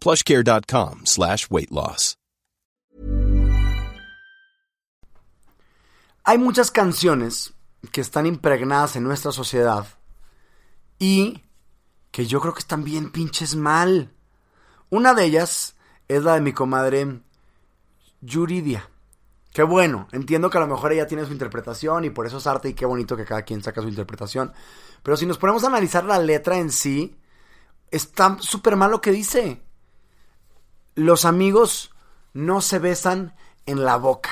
plushcare.com slash weight loss. Hay muchas canciones que están impregnadas en nuestra sociedad y que yo creo que están bien pinches mal. Una de ellas es la de mi comadre Yuridia. Qué bueno, entiendo que a lo mejor ella tiene su interpretación y por eso es arte y qué bonito que cada quien saca su interpretación. Pero si nos ponemos a analizar la letra en sí, está súper mal lo que dice. Los amigos no se besan en la boca.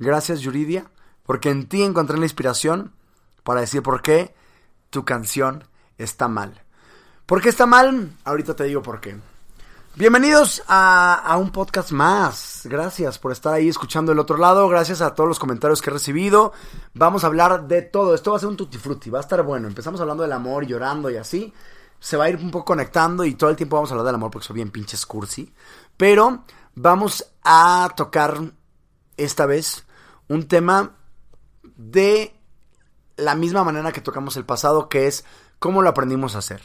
Gracias Yuridia, porque en ti encontré la inspiración para decir por qué tu canción está mal. ¿Por qué está mal? Ahorita te digo por qué. Bienvenidos a, un podcast más. Gracias por estar ahí escuchando el otro lado. Gracias a todos los comentarios que he recibido. Vamos a hablar de todo. Esto va a ser un tutti frutti. Va a estar bueno. Empezamos hablando del amor, llorando y así. Se va a ir un poco conectando y todo el tiempo vamos a hablar del amor porque soy bien pinches cursi. Pero vamos a tocar esta vez un tema de la misma manera que tocamos el pasado, que es cómo lo aprendimos a hacer.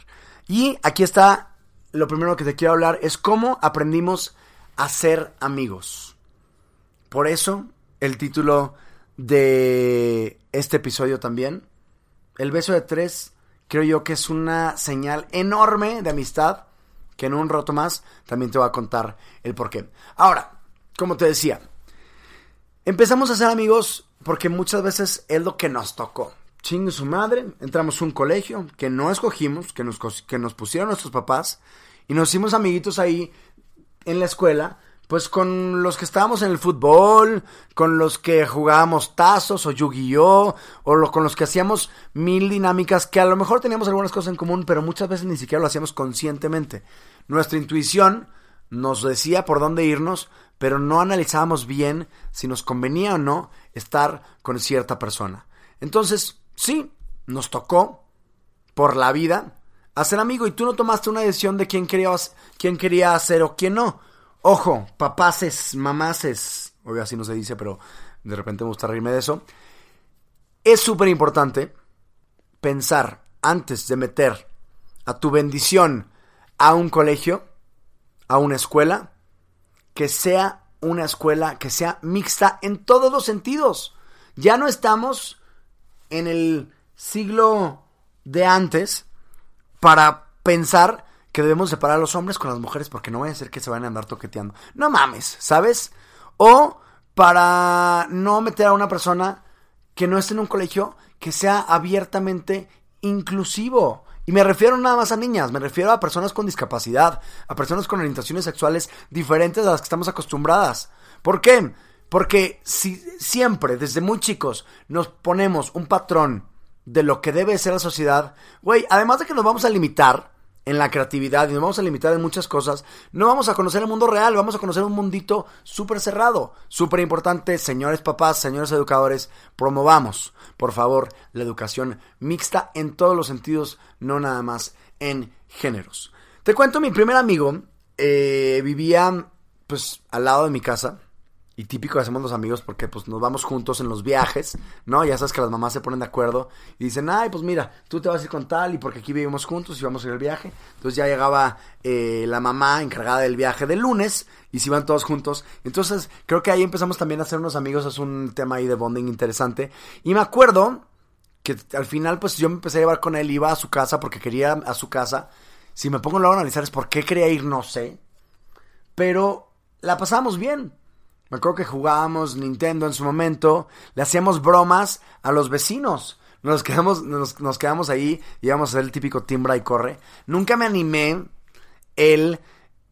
Y aquí está lo primero que te quiero hablar es cómo aprendimos a ser amigos. Por eso, el título de este episodio también, el beso de tres, creo yo que es una señal enorme de amistad, que en un rato más también te voy a contar el por qué. Ahora, como te decía, empezamos a ser amigos porque muchas veces es lo que nos tocó. Chingue su madre, entramos a un colegio que no escogimos, que nos, que nos pusieron nuestros papás, y nos hicimos amiguitos ahí en la escuela, pues con los que estábamos en el fútbol, con los que jugábamos tazos o Yu-Gi-Oh, o con los que hacíamos mil dinámicas que a lo mejor teníamos algunas cosas en común, pero muchas veces ni siquiera lo hacíamos conscientemente. Nuestra intuición nos decía por dónde irnos, pero no analizábamos bien si nos convenía o no estar con cierta persona. Entonces, sí, nos tocó por la vida hacer amigo y tú no tomaste una decisión de quién querías, quién quería hacer o quién no. Ojo, papaces, mamaces, oiga, así no se dice, pero de repente me gusta reírme de eso. Es súper importante pensar antes de meter a tu bendición a un colegio, a una escuela, que sea una escuela que sea mixta en todos los sentidos. Ya no estamos en el siglo de antes, para pensar que debemos separar a los hombres con las mujeres porque no vaya a ser que se vayan a andar toqueteando. No mames, ¿sabes? O para no meter a una persona que no esté en un colegio que sea abiertamente inclusivo. Y me refiero nada más a niñas, me refiero a personas con discapacidad, a personas con orientaciones sexuales diferentes a las que estamos acostumbradas. ¿Por qué? Porque si siempre, desde muy chicos, nos ponemos un patrón de lo que debe ser la sociedad, güey, además de que nos vamos a limitar en la creatividad y nos vamos a limitar en muchas cosas, no vamos a conocer el mundo real, vamos a conocer un mundito súper cerrado. Súper importante, señores papás, señores educadores, promovamos, por favor, la educación mixta en todos los sentidos, no nada más en géneros. Te cuento, mi primer amigo eh, vivía pues al lado de mi casa y típico hacemos los amigos porque pues nos vamos juntos en los viajes, ¿no? Ya sabes que las mamás se ponen de acuerdo y dicen, ay, pues mira, tú te vas a ir con tal y porque aquí vivimos juntos y vamos a ir al viaje. Entonces ya llegaba eh, la mamá encargada del viaje del lunes y se iban todos juntos. Entonces creo que ahí empezamos también a hacer unos amigos, es un tema ahí de bonding interesante. Y me acuerdo que al final pues yo me empecé a llevar con él, iba a su casa porque quería a su casa. Si me pongo luego a analizar es por qué quería ir, no sé. Pero la pasábamos bien. Me acuerdo que jugábamos Nintendo en su momento, le hacíamos bromas a los vecinos. Nos quedamos, nos, quedamos ahí, íbamos a hacer el típico timbra y corre. Nunca me animé el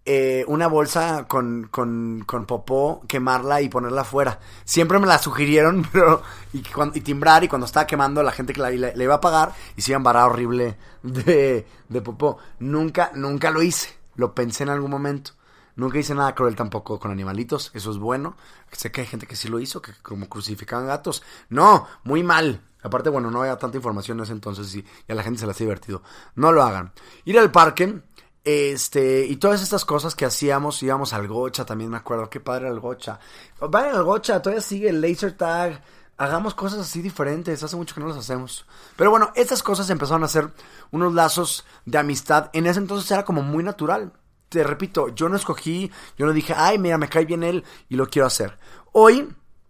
eh, una bolsa con, con, con, popó, quemarla y ponerla afuera. Siempre me la sugirieron, pero. Y, y timbrar, y cuando estaba quemando, la gente que la, le, iba a pagar, y se iba a embarrar horrible de, de popó. Nunca, nunca lo hice. Lo pensé en algún momento. Nunca hice nada cruel tampoco con animalitos, eso es bueno. Sé que hay gente que sí lo hizo, que como crucificaban gatos. No, muy mal. Aparte, bueno, no había tanta información en ese entonces y, a la gente se les ha divertido. No lo hagan. Ir al parque, este, y todas estas cosas que hacíamos, íbamos al gocha, también me acuerdo, qué padre el gocha. Vayan al gocha, todavía sigue el laser tag. Hagamos cosas así diferentes, hace mucho que no las hacemos. Pero bueno, estas cosas empezaron a ser unos lazos de amistad. En ese entonces era como muy natural te repito, yo no escogí, yo no dije, ay, mira, me cae bien él y lo quiero hacer. Hoy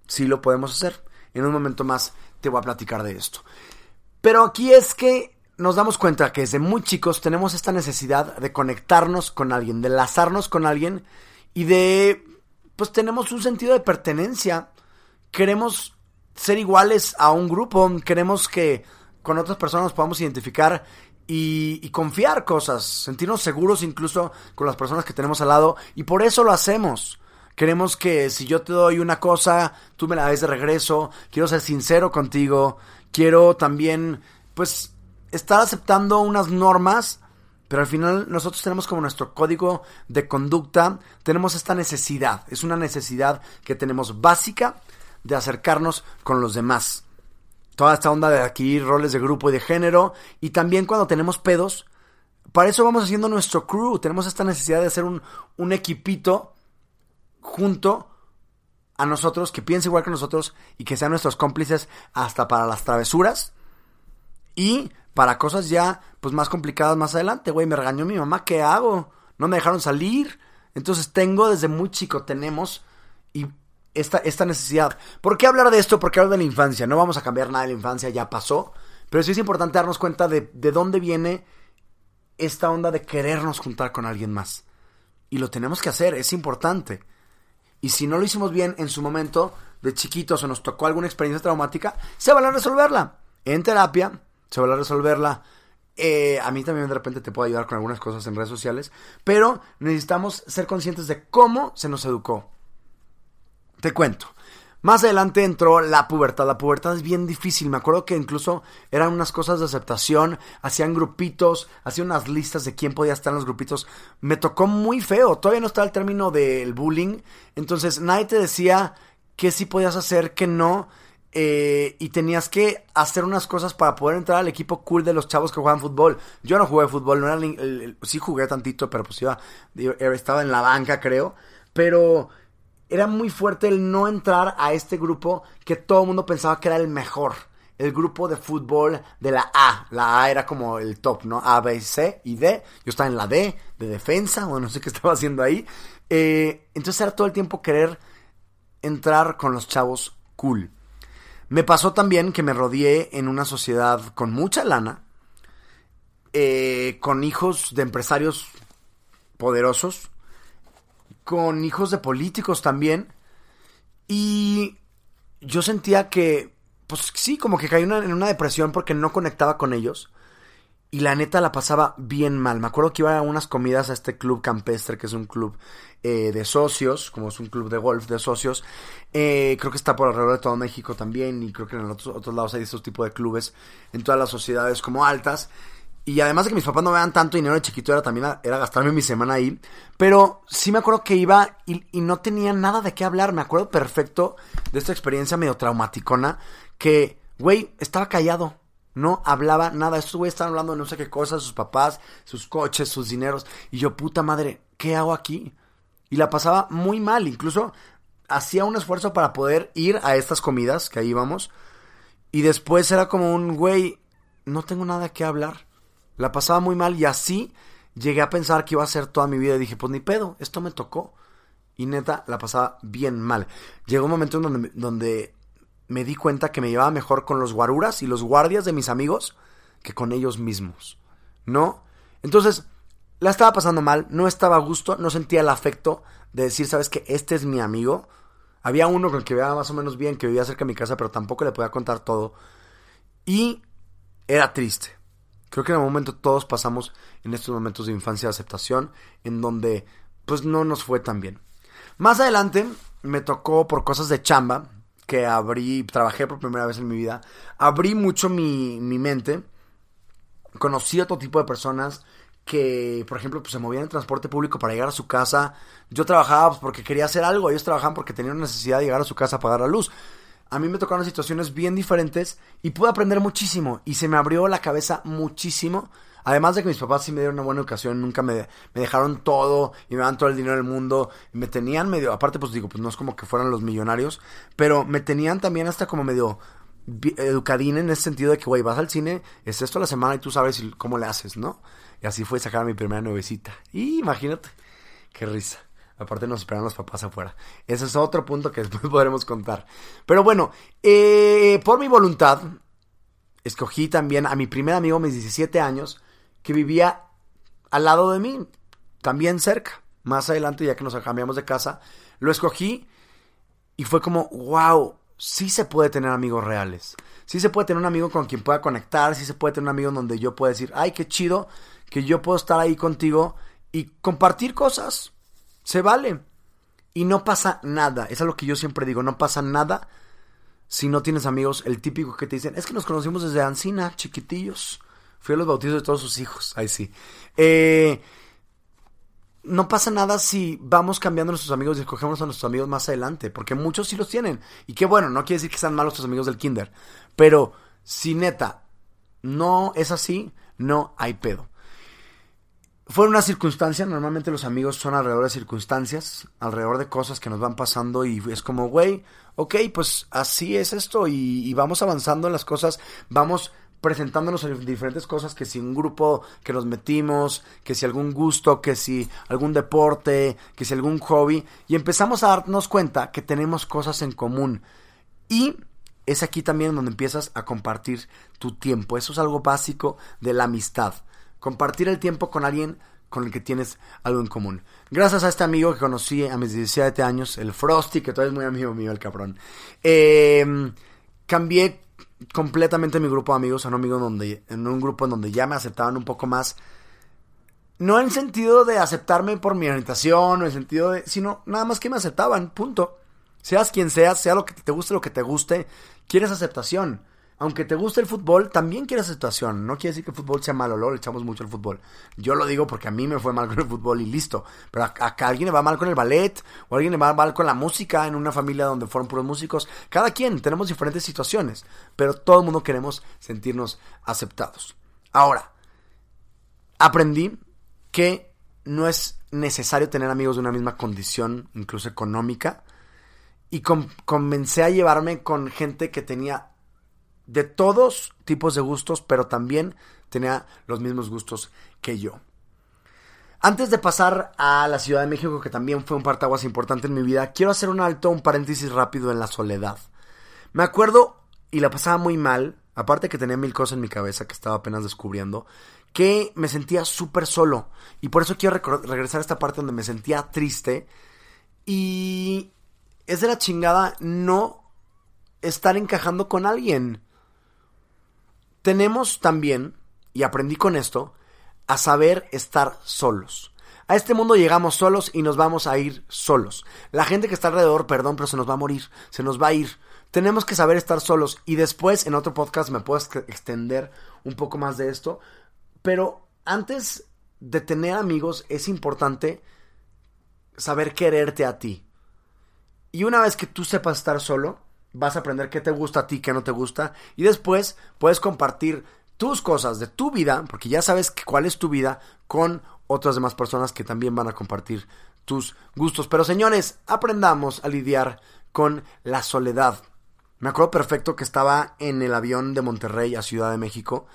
sí lo podemos hacer. En un momento más te voy a platicar de esto. Pero aquí es que nos damos cuenta que desde muy chicos tenemos esta necesidad de conectarnos con alguien, de lazarnos con alguien y de, pues tenemos un sentido de pertenencia. Queremos ser iguales a un grupo, queremos que con otras personas nos podamos identificar y, confiar cosas, sentirnos seguros incluso con las personas que tenemos al lado y por eso lo hacemos. Queremos que si yo te doy una cosa, tú me la des de regreso, quiero ser sincero contigo, quiero también pues estar aceptando unas normas, pero al final nosotros tenemos como nuestro código de conducta, tenemos esta necesidad, es una necesidad que tenemos básica de acercarnos con los demás toda esta onda de adquirir roles de grupo y de género. Y también cuando tenemos pedos, para eso vamos haciendo nuestro crew. Tenemos esta necesidad de hacer un, un equipito junto a nosotros, que piense igual que nosotros y que sean nuestros cómplices hasta para las travesuras. Y para cosas ya pues más complicadas más adelante, güey, me regañó mi mamá, ¿qué hago? No me dejaron salir. Entonces tengo desde muy chico, tenemos, y esta, esta necesidad. ¿Por qué hablar de esto? Porque hablo de la infancia. No vamos a cambiar nada de la infancia, ya pasó. Pero sí es importante darnos cuenta de, de dónde viene esta onda de querernos juntar con alguien más. Y lo tenemos que hacer, es importante. Y si no lo hicimos bien en su momento, de chiquitos o nos tocó alguna experiencia traumática, se va a resolverla. En terapia, se va a resolverla. Eh, a mí también de repente te puedo ayudar con algunas cosas en redes sociales. Pero necesitamos ser conscientes de cómo se nos educó. Te cuento. Más adelante entró la pubertad. La pubertad es bien difícil. Me acuerdo que incluso eran unas cosas de aceptación. Hacían grupitos, hacían unas listas de quién podía estar en los grupitos. Me tocó muy feo. Todavía no estaba el término del bullying. Entonces nadie te decía qué sí podías hacer, qué no. Eh, y tenías que hacer unas cosas para poder entrar al equipo cool de los chavos que juegan fútbol. Yo no jugué fútbol, no era sí jugué tantito, pero pues iba, estaba en la banca, creo. Pero era muy fuerte el no entrar a este grupo que todo el mundo pensaba que era el mejor. El grupo de fútbol de la A. La A era como el top, ¿no? A, B, C y D. Yo estaba en la D, de defensa, o no sé qué estaba haciendo ahí. Eh, entonces era todo el tiempo querer entrar con los chavos cool. Me pasó también que me rodeé en una sociedad con mucha lana, eh, con hijos de empresarios poderosos, con hijos de políticos también. Y yo sentía que, pues sí, como que caí en una depresión porque no conectaba con ellos. Y la neta la pasaba bien mal. Me acuerdo que iba a unas comidas a este club campestre, que es un club eh, de socios, como es un club de golf de socios. Eh, creo que está por alrededor de todo México también. Y creo que en otros, otros lados hay estos tipos de clubes en todas las sociedades como altas. Y además de que mis papás no me dan tanto dinero de chiquito, era también era gastarme mi semana ahí. Pero sí me acuerdo que iba y, no tenía nada de qué hablar. Me acuerdo perfecto de esta experiencia medio traumaticona. Que, güey, estaba callado. No hablaba nada. Estos güeyes estaban hablando de no sé qué cosas, sus papás, sus coches, sus dineros. Y yo, puta madre, ¿qué hago aquí? Y la pasaba muy mal. Incluso hacía un esfuerzo para poder ir a estas comidas que ahí íbamos. Y después era como un, güey, no tengo nada que hablar la pasaba muy mal y así llegué a pensar que iba a ser toda mi vida. Y dije, pues ni pedo, esto me tocó. Y neta, la pasaba bien mal. Llegó un momento en donde, donde me di cuenta que me llevaba mejor con los guaruras y los guardias de mis amigos que con ellos mismos. ¿No? Entonces, la estaba pasando mal, no estaba a gusto, no sentía el afecto de decir, sabes que este es mi amigo. Había uno con el que vivía más o menos bien, que vivía cerca de mi casa, pero tampoco le podía contar todo. Y era triste. Creo que en el momento todos pasamos en estos momentos de infancia de aceptación, en donde pues no nos fue tan bien. Más adelante me tocó por cosas de chamba, que abrí, trabajé por primera vez en mi vida, abrí mucho mi, mi mente, conocí otro tipo de personas, que, por ejemplo, pues, se movían en transporte público para llegar a su casa. Yo trabajaba pues, porque quería hacer algo, ellos trabajaban porque tenían necesidad de llegar a su casa a pagar la luz. A mí me tocaron situaciones bien diferentes y pude aprender muchísimo y se me abrió la cabeza muchísimo. Además de que mis papás sí me dieron una buena educación, nunca me, me dejaron todo y me daban todo el dinero del mundo. me tenían medio, aparte pues digo, pues no es como que fueran los millonarios, pero me tenían también hasta como medio educadín en ese sentido de que, güey, vas al cine, es esto la semana y tú sabes cómo le haces, ¿no? Y así fue sacar mi primera nuevecita. Y imagínate, qué risa. Aparte nos esperan los papás afuera. Ese es otro punto que después podremos contar. Pero bueno, eh, por mi voluntad, escogí también a mi primer amigo mis 17 años, que vivía al lado de mí, también cerca. Más adelante, ya que nos cambiamos de casa, lo escogí y fue como, wow, sí se puede tener amigos reales. Sí se puede tener un amigo con quien pueda conectar, sí se puede tener un amigo donde yo pueda decir, ay, qué chido, que yo puedo estar ahí contigo y compartir cosas. Se vale. Y no pasa nada. Es lo que yo siempre digo. No pasa nada si no tienes amigos. El típico que te dicen, es que nos conocimos desde Ancina, chiquitillos. Fui a los bautizos de todos sus hijos. Ahí sí. Eh, no pasa nada si vamos cambiando nuestros amigos y escogemos a nuestros amigos más adelante. Porque muchos sí los tienen. Y qué bueno, no quiere decir que sean malos tus amigos del kinder. Pero si neta no es así, no hay pedo. Fue una circunstancia, normalmente los amigos son alrededor de circunstancias, alrededor de cosas que nos van pasando y es como, güey, ok, pues así es esto y, vamos avanzando en las cosas, vamos presentándonos en diferentes cosas, que si un grupo que nos metimos, que si algún gusto, que si algún deporte, que si algún hobby, y empezamos a darnos cuenta que tenemos cosas en común. Y es aquí también donde empiezas a compartir tu tiempo. Eso es algo básico de la amistad compartir el tiempo con alguien con el que tienes algo en común. Gracias a este amigo que conocí a mis 17 años, el Frosty, que todavía es muy amigo mío, el cabrón, em, cambié completamente mi grupo de amigos a un amigo donde, en un grupo en donde ya me aceptaban un poco más. No en sentido de aceptarme por mi orientación, o en sentido de. sino nada más que me aceptaban, punto. Seas quien seas, sea lo que te guste, lo que te guste, quieres aceptación aunque te guste el fútbol, también quieres situación. No quiere decir que el fútbol sea malo, luego le echamos mucho al fútbol. Yo lo digo porque a mí me fue mal con el fútbol y listo. Pero a, a, alguien le va mal con el ballet, o a alguien le va mal con la música en una familia donde fueron puros músicos. Cada quien, tenemos diferentes situaciones, pero todo el mundo queremos sentirnos aceptados. Ahora, aprendí que no es necesario tener amigos de una misma condición, incluso económica, y comencé a llevarme con gente que tenía de todos tipos de gustos, pero también tenía los mismos gustos que yo. Antes de pasar a la Ciudad de México, que también fue un partaguas importante en mi vida, quiero hacer un alto, un paréntesis rápido en la soledad. Me acuerdo, y la pasaba muy mal, aparte que tenía mil cosas en mi cabeza que estaba apenas descubriendo, que me sentía súper solo. Y por eso quiero regresar a esta parte donde me sentía triste. Y es de la chingada no estar encajando con alguien tenemos también, y aprendí con esto, a saber estar solos. A este mundo llegamos solos y nos vamos a ir solos. La gente que está alrededor, perdón, pero se nos va a morir, se nos va a ir. Tenemos que saber estar solos y después en otro podcast me puedo extender un poco más de esto. Pero antes de tener amigos es importante saber quererte a ti. Y una vez que tú sepas estar solo, vas a aprender qué te gusta a ti, qué no te gusta, y después puedes compartir tus cosas de tu vida, porque ya sabes cuál es tu vida, con otras demás personas que también van a compartir tus gustos. Pero señores, aprendamos a lidiar con la soledad. Me acuerdo perfecto que estaba en el avión de Monterrey a Ciudad de México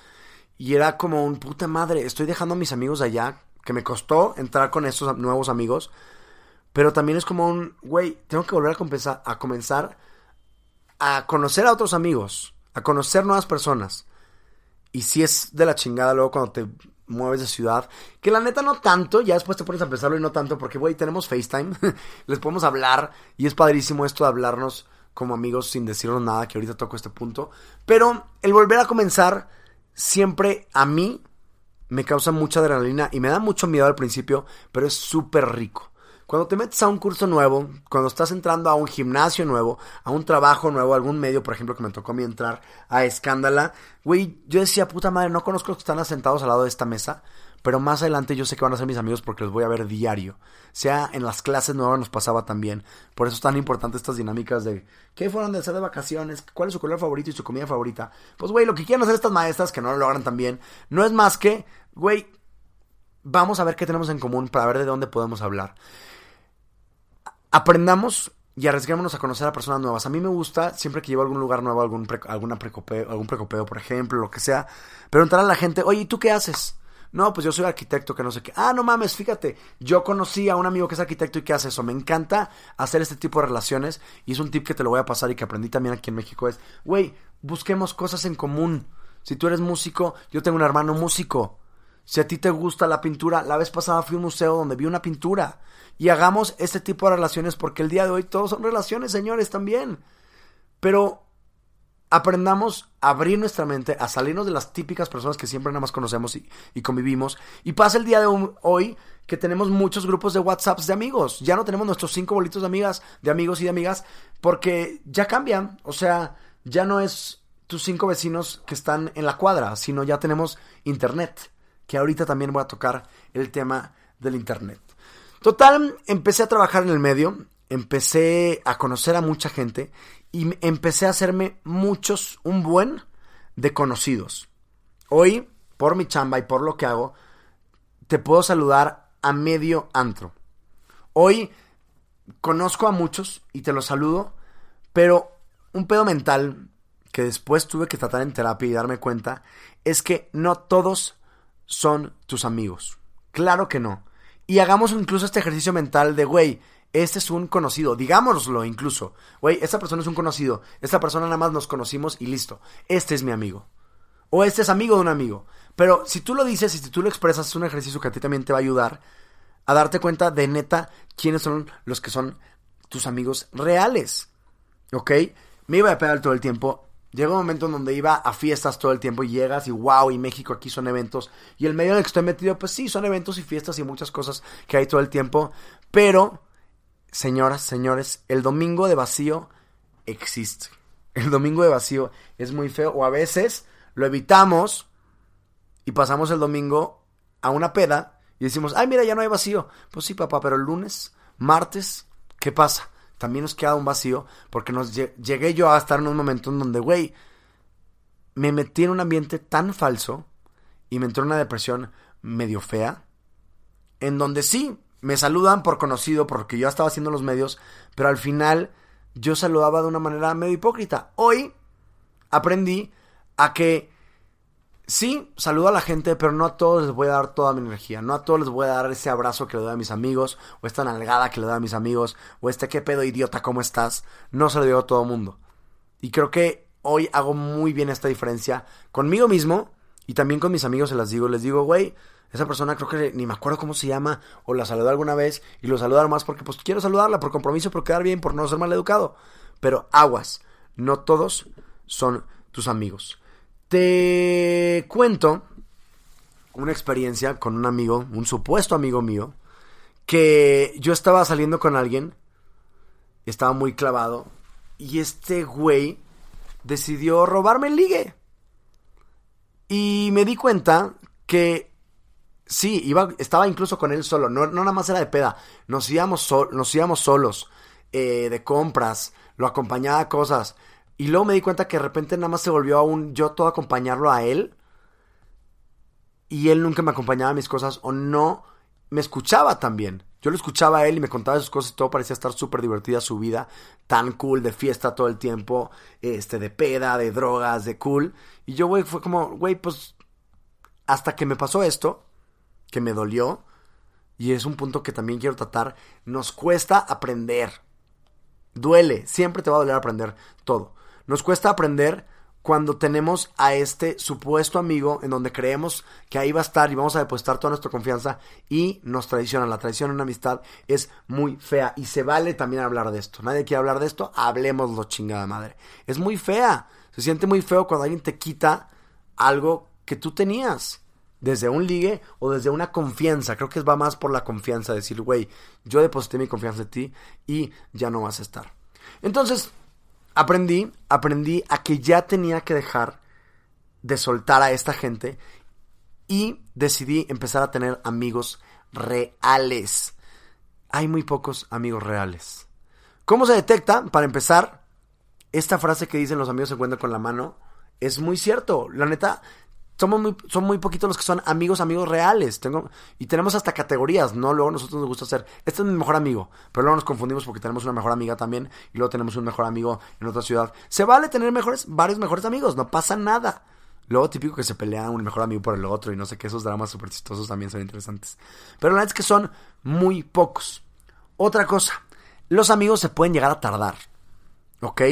y era como un puta madre, estoy dejando a mis amigos allá, que me costó entrar con esos nuevos amigos, pero también es como un, güey, tengo que volver a, a comenzar a conocer a otros amigos, a conocer nuevas personas. Y si es de la chingada luego cuando te mueves de ciudad. Que la neta no tanto, ya después te pones a pensarlo y no tanto, porque, güey, tenemos FaceTime, les podemos hablar y es padrísimo esto de hablarnos como amigos sin decirnos nada, que ahorita toco este punto. Pero el volver a comenzar siempre a mí me causa mucha adrenalina y me da mucho miedo al principio, pero es súper rico. Cuando te metes a un curso nuevo, cuando estás entrando a un gimnasio nuevo, a un trabajo nuevo, algún medio, por ejemplo, que me tocó a mí entrar a Escándala, güey, yo decía, puta madre, no conozco los que están sentados al lado de esta mesa, pero más adelante yo sé que van a ser mis amigos porque los voy a ver diario. Sea en las clases nuevas nos pasaba también. Por eso es tan importante estas dinámicas de qué fueron de hacer de vacaciones, cuál es su color favorito y su comida favorita. Pues, güey, lo que quieren hacer estas maestras que no lo logran también, no es más que, güey, vamos a ver qué tenemos en común para ver de dónde podemos hablar aprendamos y arriesguémonos a conocer a personas nuevas. A mí me gusta, siempre que llevo a algún lugar nuevo, algún, alguna precopeo, algún precopeo, por ejemplo, lo que sea, preguntar a la gente, oye, ¿y tú qué haces? No, pues yo soy arquitecto, que no sé qué. Ah, no mames, fíjate, yo conocí a un amigo que es arquitecto y que hace eso. Me encanta hacer este tipo de relaciones y es un tip que te lo voy a pasar y que aprendí también aquí en México. Es, güey, busquemos cosas en común. Si tú eres músico, yo tengo un hermano músico. Si a ti te gusta la pintura, la vez pasada fui a un museo donde vi una pintura. Y hagamos este tipo de relaciones porque el día de hoy todos son relaciones, señores, también. Pero aprendamos a abrir nuestra mente, a salirnos de las típicas personas que siempre nada más conocemos y, convivimos. Y pasa el día de hoy que tenemos muchos grupos de WhatsApps de amigos. Ya no tenemos nuestros cinco bolitos de amigas, de amigos y de amigas, porque ya cambian. O sea, ya no es tus cinco vecinos que están en la cuadra, sino ya tenemos internet que ahorita también voy a tocar el tema del Internet. Total, empecé a trabajar en el medio, empecé a conocer a mucha gente y empecé a hacerme muchos, un buen de conocidos. Hoy, por mi chamba y por lo que hago, te puedo saludar a medio antro. Hoy conozco a muchos y te los saludo, pero un pedo mental que después tuve que tratar en terapia y darme cuenta es que no todos son tus amigos. Claro que no. Y hagamos incluso este ejercicio mental de, güey, este es un conocido, digámoslo incluso. Güey, esta persona es un conocido. Esta persona nada más nos conocimos y listo. Este es mi amigo. O este es amigo de un amigo. Pero si tú lo dices y si tú lo expresas, es un ejercicio que a ti también te va a ayudar a darte cuenta de neta quiénes son los que son tus amigos reales. ¿Ok? Me iba a pegar todo el tiempo. Llega un momento en donde iba a fiestas todo el tiempo y llegas y wow, y México aquí son eventos. Y el medio en el que estoy metido, pues sí, son eventos y fiestas y muchas cosas que hay todo el tiempo. Pero, señoras, señores, el domingo de vacío existe. El domingo de vacío es muy feo o a veces lo evitamos y pasamos el domingo a una peda y decimos, ay, mira, ya no hay vacío. Pues sí, papá, pero el lunes, martes, ¿qué pasa? También nos queda un vacío porque nos llegué yo a estar en un momento en donde, güey, me metí en un ambiente tan falso y me entró una depresión medio fea, en donde sí, me saludan por conocido porque yo estaba haciendo los medios, pero al final yo saludaba de una manera medio hipócrita. Hoy aprendí a que sí, saludo a la gente, pero no a todos les voy a dar toda mi energía. No a todos les voy a dar ese abrazo que le doy a mis amigos, o esta nalgada que le doy a mis amigos, o este qué pedo idiota, ¿cómo estás? No se lo digo a todo el mundo. Y creo que hoy hago muy bien esta diferencia conmigo mismo y también con mis amigos se las digo. Les digo, güey, esa persona creo que ni me acuerdo cómo se llama, o la saludé alguna vez y lo saludar más porque pues quiero saludarla por compromiso, por quedar bien, por no ser mal educado. Pero aguas, no todos son tus amigos. Te cuento una experiencia con un amigo, un supuesto amigo mío, que yo estaba saliendo con alguien, estaba muy clavado, y este güey decidió robarme el ligue. Y me di cuenta que sí, iba, estaba incluso con él solo, no, no nada más era de peda, nos íbamos, nos íbamos solos, eh, de compras, lo acompañaba a cosas. Y luego me di cuenta que de repente nada más se volvió a un yo todo acompañarlo a él. Y él nunca me acompañaba a mis cosas o no me escuchaba también. Yo lo escuchaba a él y me contaba sus cosas y todo parecía estar súper divertida su vida, tan cool, de fiesta todo el tiempo, este, de peda, de drogas, de cool. Y yo, güey, fue como, güey, pues, hasta que me pasó esto, que me dolió, y es un punto que también quiero tratar, nos cuesta aprender. Duele, siempre te va a doler aprender todo. Nos cuesta aprender cuando tenemos a este supuesto amigo en donde creemos que ahí va a estar y vamos a depositar toda nuestra confianza y nos traicionan. La traición en una amistad es muy fea y se vale también hablar de esto. Nadie quiere hablar de esto, hablemoslo chingada madre. Es muy fea. Se siente muy feo cuando alguien te quita algo que tú tenías. Desde un ligue o desde una confianza. Creo que va más por la confianza. Decir, güey, yo deposité mi confianza en ti y ya no vas a estar. Entonces, aprendí, aprendí a que ya tenía que dejar de soltar a esta gente y decidí empezar a tener amigos reales. Hay muy pocos amigos reales. ¿Cómo se detecta? Para empezar, esta frase que dicen los amigos se encuentran con la mano es muy cierto. La neta, somos muy, son muy poquitos los que son amigos, amigos reales. Tengo, y tenemos hasta categorías, ¿no? Luego nosotros nos gusta hacer, este es mi mejor amigo, pero luego nos confundimos porque tenemos una mejor amiga también y luego tenemos un mejor amigo en otra ciudad. Se vale tener mejores, varios mejores amigos, no pasa nada. Luego típico que se pelean un mejor amigo por el otro y no sé qué, esos dramas súper chistosos también son interesantes. Pero la verdad es que son muy pocos. Otra cosa, los amigos se pueden llegar a tardar, ¿ok?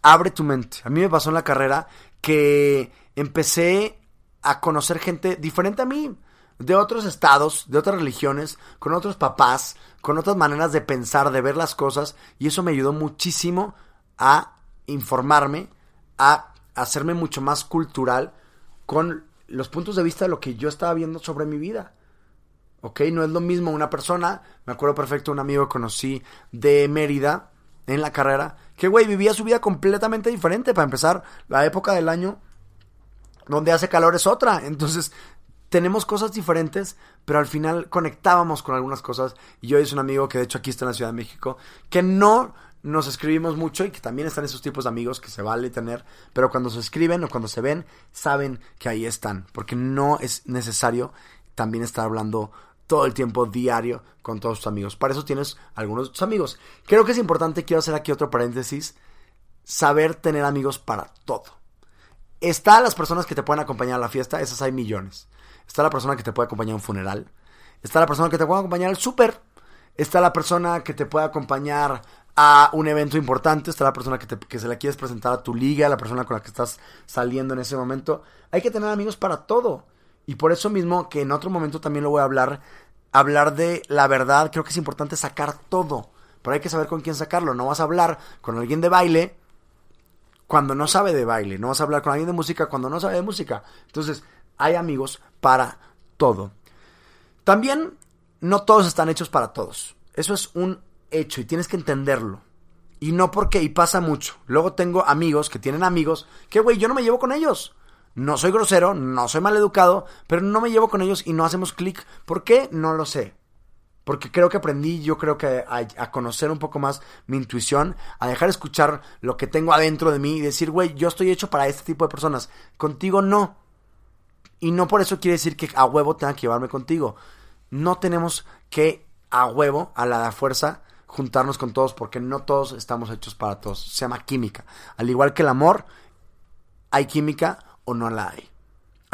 Abre tu mente. A mí me pasó en la carrera que empecé a conocer gente diferente a mí, de otros estados, de otras religiones, con otros papás, con otras maneras de pensar, de ver las cosas, y eso me ayudó muchísimo a informarme, a hacerme mucho más cultural con los puntos de vista de lo que yo estaba viendo sobre mi vida. ¿Ok? No es lo mismo una persona, me acuerdo perfecto, un amigo que conocí de Mérida en la carrera, que güey, vivía su vida completamente diferente. Para empezar, la época del año donde hace calor es otra. Entonces, tenemos cosas diferentes, pero al final conectábamos con algunas cosas. Y yo es un amigo que de hecho aquí está en la Ciudad de México, que no nos escribimos mucho y que también están esos tipos de amigos que se vale tener, pero cuando se escriben o cuando se ven, saben que ahí están, porque no es necesario también estar hablando todo el tiempo diario con todos tus amigos. Para eso tienes algunos de tus amigos. Creo que es importante, quiero hacer aquí otro paréntesis, saber tener amigos para todo. Está las personas que te pueden acompañar a la fiesta, esas hay millones. Está la persona que te puede acompañar a un funeral. Está la persona que te puede acompañar al súper. Está la persona que te puede acompañar a un evento importante. Está la persona que, te, que se la quieres presentar a tu liga, la persona con la que estás saliendo en ese momento. Hay que tener amigos para todo. Y por eso mismo, que en otro momento también lo voy a hablar, hablar de la verdad, creo que es importante sacar todo. Pero hay que saber con quién sacarlo. No vas a hablar con alguien de baile cuando no sabe de baile, no vas a hablar con alguien de música cuando no sabe de música. Entonces, hay amigos para todo. También, no todos están hechos para todos. Eso es un hecho y tienes que entenderlo. Y no porque, y pasa mucho. Luego tengo amigos que tienen amigos que, güey, yo no me llevo con ellos. No soy grosero, no soy maleducado, pero no me llevo con ellos y no hacemos clic. ¿Por qué? No lo sé. Porque creo que aprendí, yo creo que a, conocer un poco más mi intuición, a dejar escuchar lo que tengo adentro de mí y decir, güey, yo estoy hecho para este tipo de personas. Contigo no. Y no por eso quiere decir que a huevo tenga que llevarme contigo. No tenemos que a huevo, a la fuerza, juntarnos con todos porque no todos estamos hechos para todos. Se llama química. Al igual que el amor, hay química o no la hay.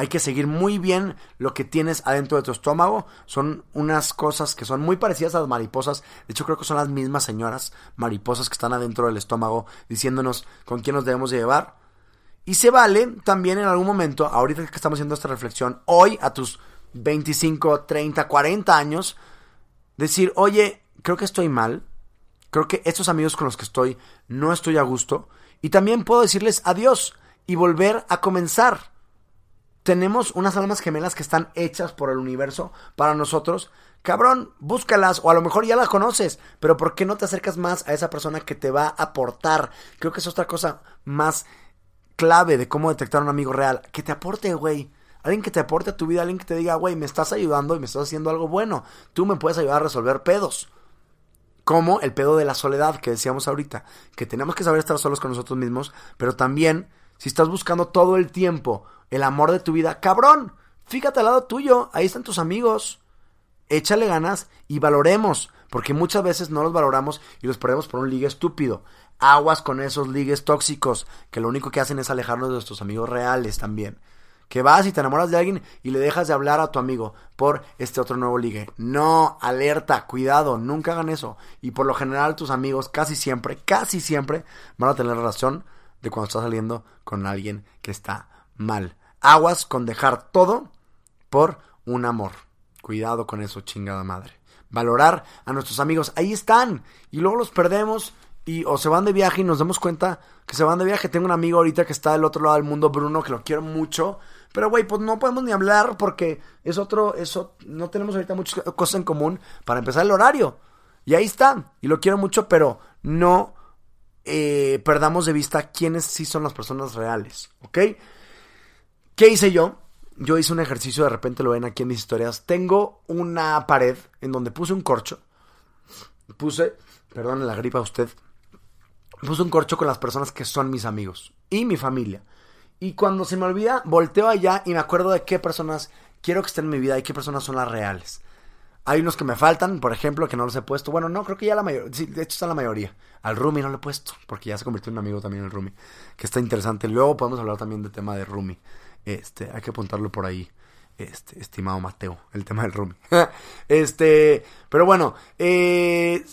Hay que seguir muy bien lo que tienes adentro de tu estómago. Son unas cosas que son muy parecidas a las mariposas. De hecho, creo que son las mismas señoras mariposas que están adentro del estómago diciéndonos con quién nos debemos llevar. Y se vale también en algún momento, ahorita que estamos haciendo esta reflexión, hoy a tus 25, 30, 40 años, decir, oye, creo que estoy mal. Creo que estos amigos con los que estoy no estoy a gusto. Y también puedo decirles adiós y volver a comenzar tenemos unas almas gemelas que están hechas por el universo para nosotros. Cabrón, búscalas o a lo mejor ya las conoces, pero ¿por qué no te acercas más a esa persona que te va a aportar? Creo que es otra cosa más clave de cómo detectar a un amigo real. Que te aporte, güey. Alguien que te aporte a tu vida, alguien que te diga, güey, me estás ayudando y me estás haciendo algo bueno. Tú me puedes ayudar a resolver pedos. Como el pedo de la soledad que decíamos ahorita. Que tenemos que saber estar solos con nosotros mismos, pero también, si estás buscando todo el tiempo el amor de tu vida. Cabrón, fíjate al lado tuyo, ahí están tus amigos. Échale ganas y valoremos, porque muchas veces no los valoramos y los perdemos por un ligue estúpido. Aguas con esos ligues tóxicos, que lo único que hacen es alejarnos de nuestros amigos reales también. Que vas y te enamoras de alguien y le dejas de hablar a tu amigo por este otro nuevo ligue. No, alerta, cuidado, nunca hagan eso. Y por lo general tus amigos casi siempre, casi siempre van a tener razón de cuando estás saliendo con alguien que está mal. Aguas con dejar todo por un amor. Cuidado con eso, chingada madre. Valorar a nuestros amigos. Ahí están. Y luego los perdemos y o se van de viaje y nos damos cuenta que se van de viaje. Tengo un amigo ahorita que está del otro lado del mundo, Bruno, que lo quiero mucho. Pero, güey, pues no podemos ni hablar porque es otro, eso, no tenemos ahorita muchas cosas en común para empezar el horario. Y ahí está. Y lo quiero mucho, pero no eh, perdamos de vista quiénes sí son las personas reales. ¿Ok? ¿Qué hice yo? Yo hice un ejercicio, de repente lo ven aquí en mis historias. Tengo una pared en donde puse un corcho. Puse, perdón la gripa a usted. Puse un corcho con las personas que son mis amigos y mi familia. Y cuando se me olvida, volteo allá y me acuerdo de qué personas quiero que estén en mi vida y qué personas son las reales. Hay unos que me faltan, por ejemplo, que no los he puesto. Bueno, no, creo que ya la mayoría. Sí, de hecho está la mayoría. Al Rumi no lo he puesto, porque ya se convirtió en un amigo también el Rumi. Que está interesante. Luego podemos hablar también del tema de Rumi. Este, hay que apuntarlo por ahí. Este, estimado Mateo, el tema del Rumi. este, pero bueno, eh,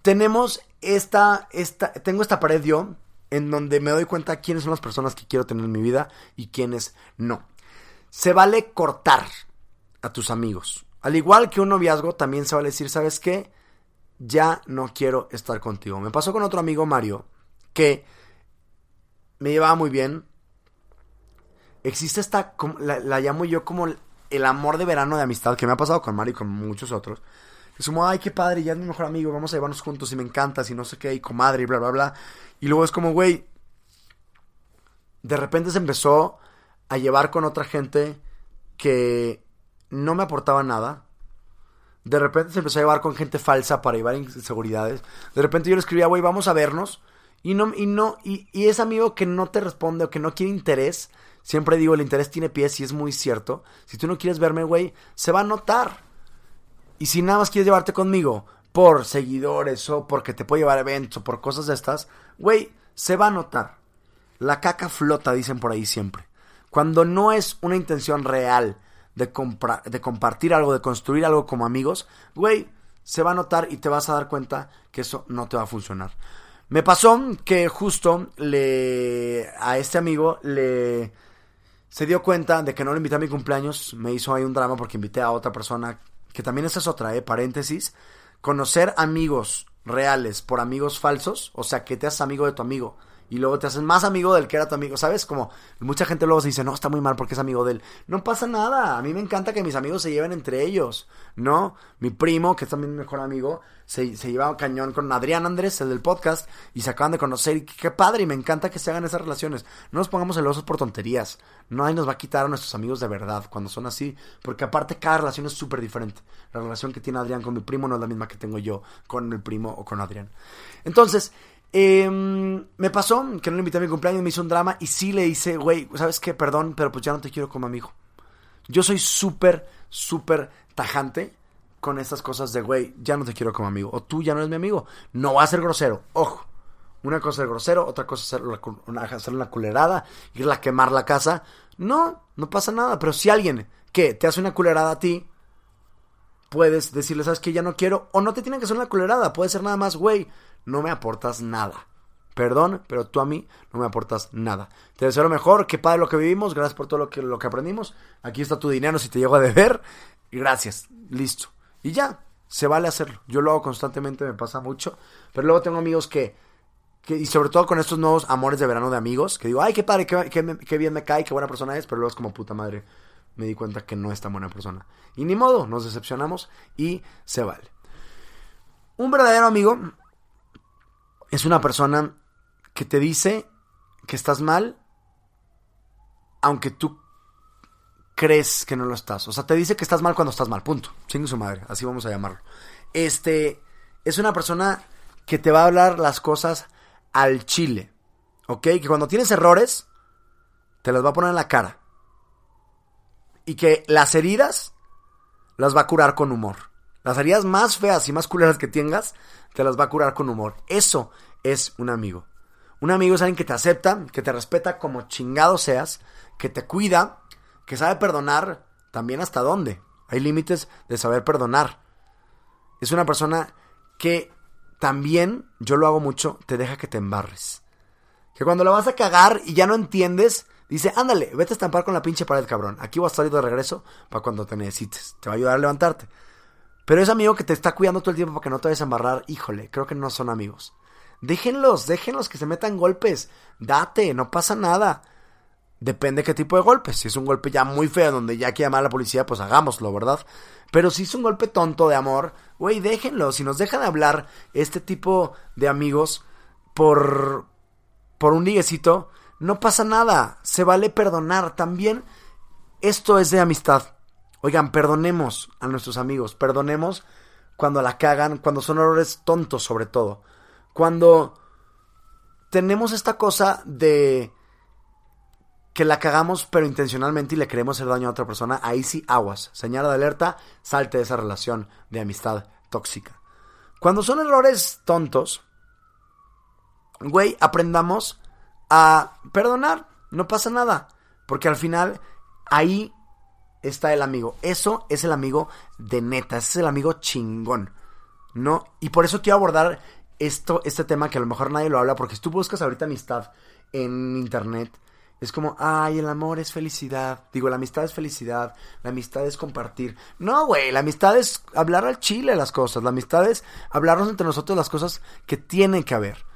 tenemos esta, esta, tengo esta pared yo, en donde me doy cuenta quiénes son las personas que quiero tener en mi vida y quiénes no. Se vale cortar a tus amigos. Al igual que un noviazgo, también se vale decir, ¿sabes qué? Ya no quiero estar contigo. Me pasó con otro amigo, Mario, que me llevaba muy bien. Existe esta, la, llamo yo como el amor de verano de amistad que me ha pasado con Mario y con muchos otros. Es como, ay, qué padre, ya es mi mejor amigo, vamos a llevarnos juntos y me encantas y no sé qué, y comadre y bla, bla, bla. Y luego es como, güey, de repente se empezó a llevar con otra gente que no me aportaba nada. De repente se empezó a llevar con gente falsa para llevar inseguridades. De repente yo le escribía, güey, vamos a vernos. Y no, y no, y, y es amigo que no te responde o que no quiere interés. Siempre digo, el interés tiene pies y es muy cierto. Si tú no quieres verme, güey, se va a notar. Y si nada más quieres llevarte conmigo por seguidores o porque te puedo llevar a eventos o por cosas de estas, güey, se va a notar. La caca flota, dicen por ahí siempre. Cuando no es una intención real de, de compartir algo, de construir algo como amigos, güey, se va a notar y te vas a dar cuenta que eso no te va a funcionar. Me pasó que justo le a este amigo le se dio cuenta de que no le invité a mi cumpleaños, me hizo ahí un drama porque invité a otra persona que también esa es otra, ¿eh? Paréntesis. Conocer amigos reales por amigos falsos, o sea, que te haces amigo de tu amigo y luego te haces más amigo del que era tu amigo, ¿sabes? Como mucha gente luego se dice, no, está muy mal porque es amigo de él. No pasa nada, a mí me encanta que mis amigos se lleven entre ellos, ¿no? Mi primo, que es también mi mejor amigo, se, se lleva un cañón con Adrián Andrés, el del podcast, y se acaban de conocer, y qué padre, y me encanta que se hagan esas relaciones. No nos pongamos celosos por tonterías, no ahí nos va a quitar a nuestros amigos de verdad cuando son así, porque aparte cada relación es súper diferente. La relación que tiene Adrián con mi primo no es la misma que tengo yo con mi primo o con Adrián. Entonces, Em, me pasó que no le invité a mi cumpleaños, me hizo un drama y sí le hice, güey, ¿sabes qué? Perdón, pero pues ya no te quiero como amigo. Yo soy súper, súper tajante con estas cosas de, güey, ya no te quiero como amigo. O tú ya no eres mi amigo. No va a ser grosero. Ojo. Una cosa es grosero, otra cosa es hacer una, hacer una culerada, ir a quemar la casa. No, no pasa nada. Pero si alguien que te hace una culerada a ti, puedes decirle, ¿sabes qué? Ya no quiero. O no te tiene que hacer una culerada. Puede ser nada más, güey, no me aportas nada. Perdón, pero tú a mí no me aportas nada. Te deseo lo mejor, qué padre lo que vivimos, gracias por todo lo que, lo que aprendimos. Aquí está tu dinero si te llego a deber. Gracias, listo. Y ya, se vale hacerlo. Yo lo hago constantemente, me pasa mucho. Pero luego tengo amigos que, que y sobre todo con estos nuevos amores de verano de amigos, que digo, ay, qué padre, qué, qué bien me cae, qué buena persona es, pero luego es como puta madre. Me di cuenta que no es tan buena persona. Y ni modo, nos decepcionamos y se vale. Un verdadero amigo es una persona que te dice que estás mal, aunque tú crees que no lo estás. O sea, te dice que estás mal cuando estás mal, punto. Sin su madre, así vamos a llamarlo. Este es una persona que te va a hablar las cosas al chile. ¿Ok? Que cuando tienes errores, te las va a poner en la cara. Y que las heridas las va a curar con humor. Las heridas más feas y más culeras que tengas, te las va a curar con humor. Eso es un amigo. Un amigo es alguien que te acepta, que te respeta como chingado seas, que te cuida, que sabe perdonar también hasta dónde. Hay límites de saber perdonar. Es una persona que también, yo lo hago mucho, te deja que te embarres. Que cuando la vas a cagar y ya no entiendes, dice, ándale, vete a estampar con la pinche pared, cabrón. Aquí voy a estar de regreso para cuando te necesites. Te va a ayudar a levantarte. Pero ese amigo que te está cuidando todo el tiempo para que no te vayas a embarrar, híjole, creo que no son amigos. Déjenlos, déjenlos que se metan golpes. Date, no pasa nada. Depende qué tipo de golpe. Si es un golpe ya muy feo, donde ya hay que llamar a la policía, pues hagámoslo, ¿verdad? Pero si es un golpe tonto de amor, güey, déjenlo. Si nos dejan hablar este tipo de amigos por, por un liguecito, no pasa nada. Se vale perdonar. También esto es de amistad. Oigan, perdonemos a nuestros amigos. Perdonemos cuando la cagan, cuando son errores tontos sobre todo. Cuando tenemos esta cosa de que la cagamos pero intencionalmente y le queremos hacer daño a otra persona, ahí sí aguas. Señal de alerta, salte de esa relación de amistad tóxica. Cuando son errores tontos, güey, aprendamos a perdonar. No pasa nada. Porque al final ahí está el amigo. Eso es el amigo de neta. Ese es el amigo chingón. ¿No? Y por eso quiero abordar esto, este tema que a lo mejor nadie lo habla. Porque si tú buscas ahorita amistad en internet, es como, ay, el amor es felicidad. Digo, la amistad es felicidad. La amistad es compartir. No, güey, la amistad es hablar al chile las cosas. La amistad es hablarnos entre nosotros las cosas que tienen que haber.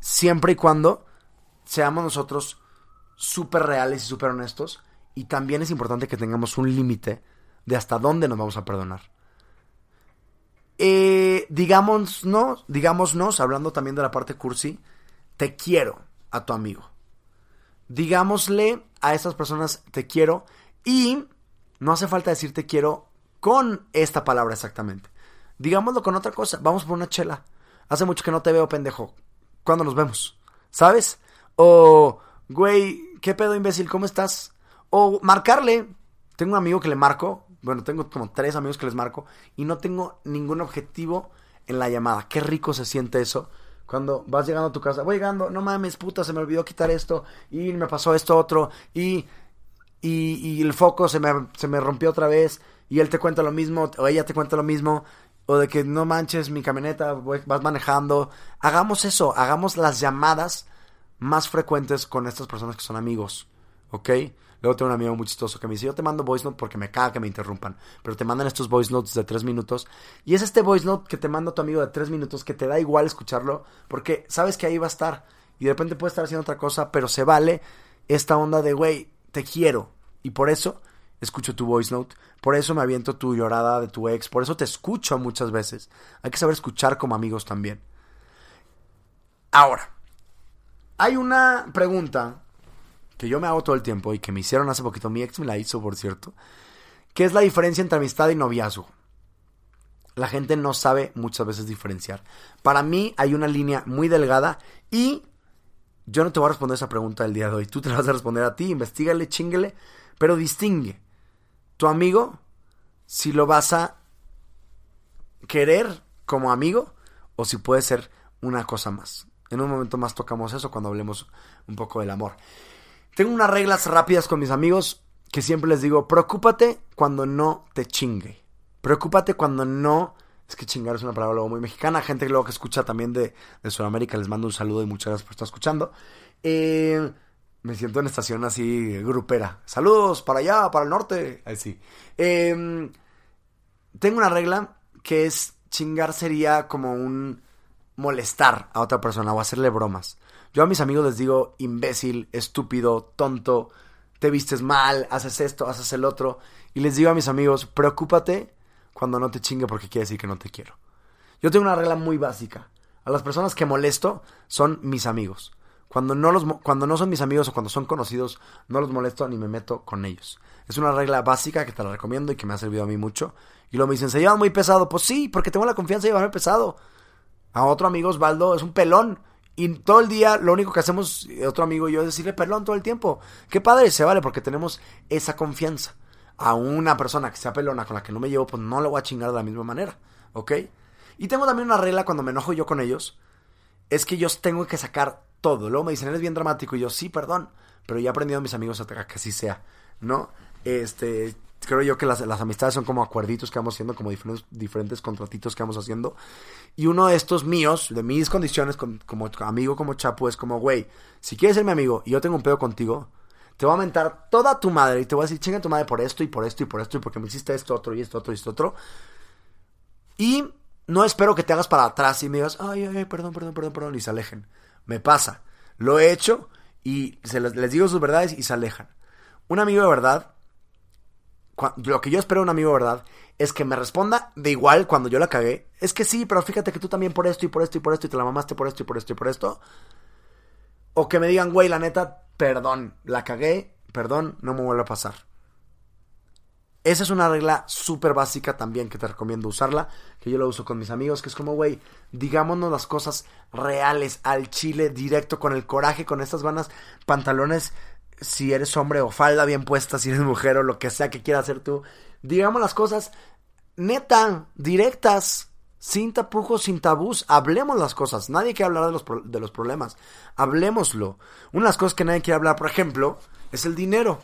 Siempre y cuando seamos nosotros súper reales y súper honestos. Y también es importante que tengamos un límite de hasta dónde nos vamos a perdonar. Eh, digámonos, hablando también de la parte cursi, te quiero a tu amigo digámosle a estas personas te quiero y no hace falta decir te quiero con esta palabra exactamente. Digámoslo con otra cosa. Vamos por una chela. Hace mucho que no te veo, pendejo. ¿Cuándo nos vemos? ¿Sabes? O, güey, ¿qué pedo, imbécil? ¿Cómo estás? O marcarle. Tengo un amigo que le marco. Bueno, tengo como tres amigos que les marco. Y no tengo ningún objetivo en la llamada. Qué rico se siente eso. Cuando vas llegando a tu casa, voy llegando, no mames, puta, se me olvidó quitar esto y me pasó esto otro y, y, el foco se me, se me rompió otra vez y él te cuenta lo mismo o ella te cuenta lo mismo o de que no manches mi camioneta, vas manejando. Hagamos eso, hagamos las llamadas más frecuentes con estas personas que son amigos, ¿ok? Luego tengo un amigo muy chistoso que me dice, yo te mando voice note porque me caga que me interrumpan, pero te mandan estos voice notes de tres minutos. Y es este voice note que te manda tu amigo de tres minutos que te da igual escucharlo porque sabes que ahí va a estar. Y de repente puede estar haciendo otra cosa, pero se vale esta onda de, güey, te quiero. Y por eso escucho tu voice note, por eso me aviento tu llorada de tu ex, por eso te escucho muchas veces. Hay que saber escuchar como amigos también. Ahora, hay una pregunta que yo me hago todo el tiempo y que me hicieron hace poquito, mi ex me la hizo, por cierto, ¿qué es la diferencia entre amistad y noviazgo? La gente no sabe muchas veces diferenciar. Para mí hay una línea muy delgada y yo no te voy a responder esa pregunta el día de hoy. Tú te la vas a responder a ti, investigale, chingale, pero distingue. Tu amigo, si lo vas a querer como amigo o si puede ser una cosa más. En un momento más tocamos eso cuando hablemos un poco del amor. Tengo unas reglas rápidas con mis amigos que siempre les digo, preocúpate cuando no te chingue. Preocúpate cuando no... Es que chingar es una palabra luego muy mexicana. Gente que luego que escucha también de, de Sudamérica, les mando un saludo y muchas gracias por estar escuchando. Eh, me siento en estación así grupera. Saludos para allá, para el norte. Así. Eh, tengo una regla que es chingar sería como un molestar a otra persona o hacerle bromas. Yo a mis amigos les digo imbécil, estúpido, tonto, te vistes mal, haces esto, haces el otro. Y les digo a mis amigos, preocúpate cuando no te chingue porque quiere decir que no te quiero. Yo tengo una regla muy básica. A las personas que molesto son mis amigos. Cuando no, los, cuando no son mis amigos o cuando son conocidos, no los molesto ni me meto con ellos. Es una regla básica que te la recomiendo y que me ha servido a mí mucho. Y luego me dicen, ¿se llevan muy pesado? Pues sí, porque tengo la confianza de llevarme pesado. A otro amigo, Osvaldo, es un pelón. Y todo el día lo único que hacemos, otro amigo y yo, es decirle perdón todo el tiempo. Qué padre, se vale, porque tenemos esa confianza. A una persona que sea pelona con la que no me llevo, pues no le voy a chingar de la misma manera. ¿Ok? Y tengo también una regla cuando me enojo yo con ellos. Es que yo tengo que sacar todo. Luego me dicen, eres bien dramático. Y yo, sí, perdón. Pero ya he aprendido a mis amigos a que así sea. ¿No? Este, creo yo que las, las amistades son como acuerditos que vamos haciendo, como diferentes, diferentes contratitos que vamos haciendo. Y uno de estos míos, de mis condiciones como amigo, como chapo, es como, güey, si quieres ser mi amigo y yo tengo un pedo contigo, te voy a mentar toda tu madre y te voy a decir, chinga tu madre por esto y por esto y por esto y porque me hiciste esto, otro y esto, otro y esto, otro. Y no espero que te hagas para atrás y me digas, ay, ay, perdón, perdón, perdón, perdón, y se alejen. Me pasa. Lo he hecho y se les, les digo sus verdades y se alejan. Un amigo de verdad lo que yo espero de un amigo, ¿verdad? Es que me responda de igual cuando yo la cagué. Es que sí, pero fíjate que tú también por esto y por esto y por esto y te la mamaste por esto y por esto y por esto. O que me digan, güey, la neta, perdón, la cagué, perdón, no me vuelve a pasar. Esa es una regla súper básica también que te recomiendo usarla, que yo lo uso con mis amigos, que es como, güey, digámonos las cosas reales, al chile, directo, con el coraje, con estas vanas, pantalones si eres hombre o falda bien puesta, si eres mujer o lo que sea que quieras hacer tú. Digamos las cosas neta, directas, sin tapujos, sin tabús. Hablemos las cosas. Nadie quiere hablar de los, de los problemas. Hablemoslo. Una de las cosas que nadie quiere hablar, por ejemplo, es el dinero.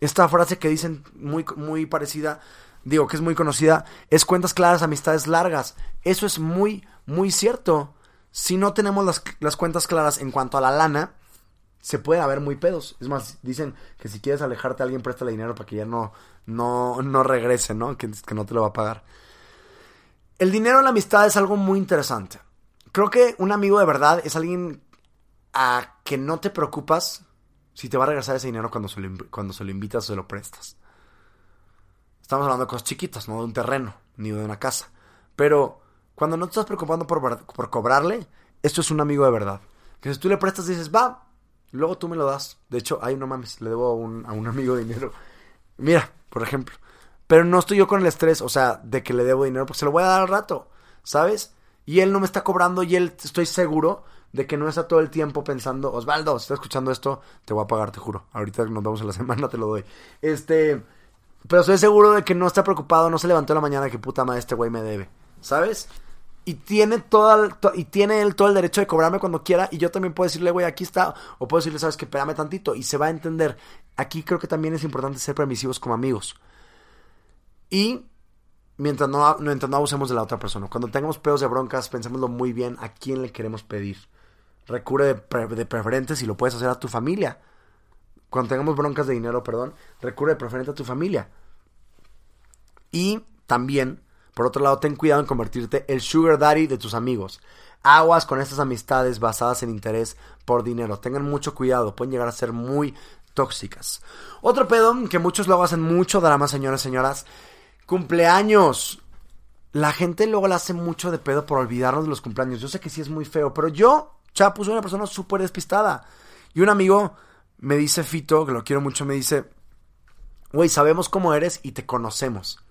Esta frase que dicen muy, muy parecida, digo que es muy conocida, es cuentas claras, amistades largas. Eso es muy, muy cierto. Si no tenemos las, las cuentas claras en cuanto a la lana, se puede haber muy pedos. Es más, dicen que si quieres alejarte a alguien, préstale dinero para que ya no, no, no regrese, ¿no? Que, que no te lo va a pagar. El dinero en la amistad es algo muy interesante. Creo que un amigo de verdad es alguien a que no te preocupas si te va a regresar ese dinero cuando se lo, cuando se lo invitas o se lo prestas. Estamos hablando de cosas chiquitas, no de un terreno, ni de una casa. Pero cuando no te estás preocupando por, por cobrarle, esto es un amigo de verdad. Que si tú le prestas dices, va, Luego tú me lo das. De hecho, ay, no mames, le debo a un, a un amigo dinero. Mira, por ejemplo. Pero no estoy yo con el estrés, o sea, de que le debo dinero, porque se lo voy a dar al rato, ¿sabes? Y él no me está cobrando y él, estoy seguro de que no está todo el tiempo pensando, Osvaldo, si estás escuchando esto, te voy a pagar, te juro. Ahorita nos vamos a la semana, te lo doy. Este, pero estoy seguro de que no está preocupado, no se levantó en la mañana que puta madre este güey me debe, ¿sabes? Y tiene y tiene él todo el derecho de cobrarme cuando quiera y yo también puedo decirle, güey, aquí está o puedo decirle, sabes que espérame tantito y se va a entender. Aquí creo que también es importante ser permisivos como amigos. Y mientras no, mientras no abusemos de la otra persona. Cuando tengamos pedos de broncas, pensémoslo muy bien a quién le queremos pedir. Recurre de, de preferente si lo puedes hacer a tu familia. Cuando tengamos broncas de dinero, perdón, recurre de preferente a tu familia. Y también por otro lado, ten cuidado en convertirte el sugar daddy de tus amigos. Aguas con estas amistades basadas en interés por dinero. Tengan mucho cuidado, pueden llegar a ser muy tóxicas. Otro pedo que muchos luego hacen mucho drama, señores, señoras. Cumpleaños. La gente luego le hace mucho de pedo por olvidarnos de los cumpleaños. Yo sé que sí es muy feo, pero yo, Chapu, soy una persona súper despistada. Y un amigo me dice, Fito, que lo quiero mucho, me dice, güey, sabemos cómo eres y te conocemos.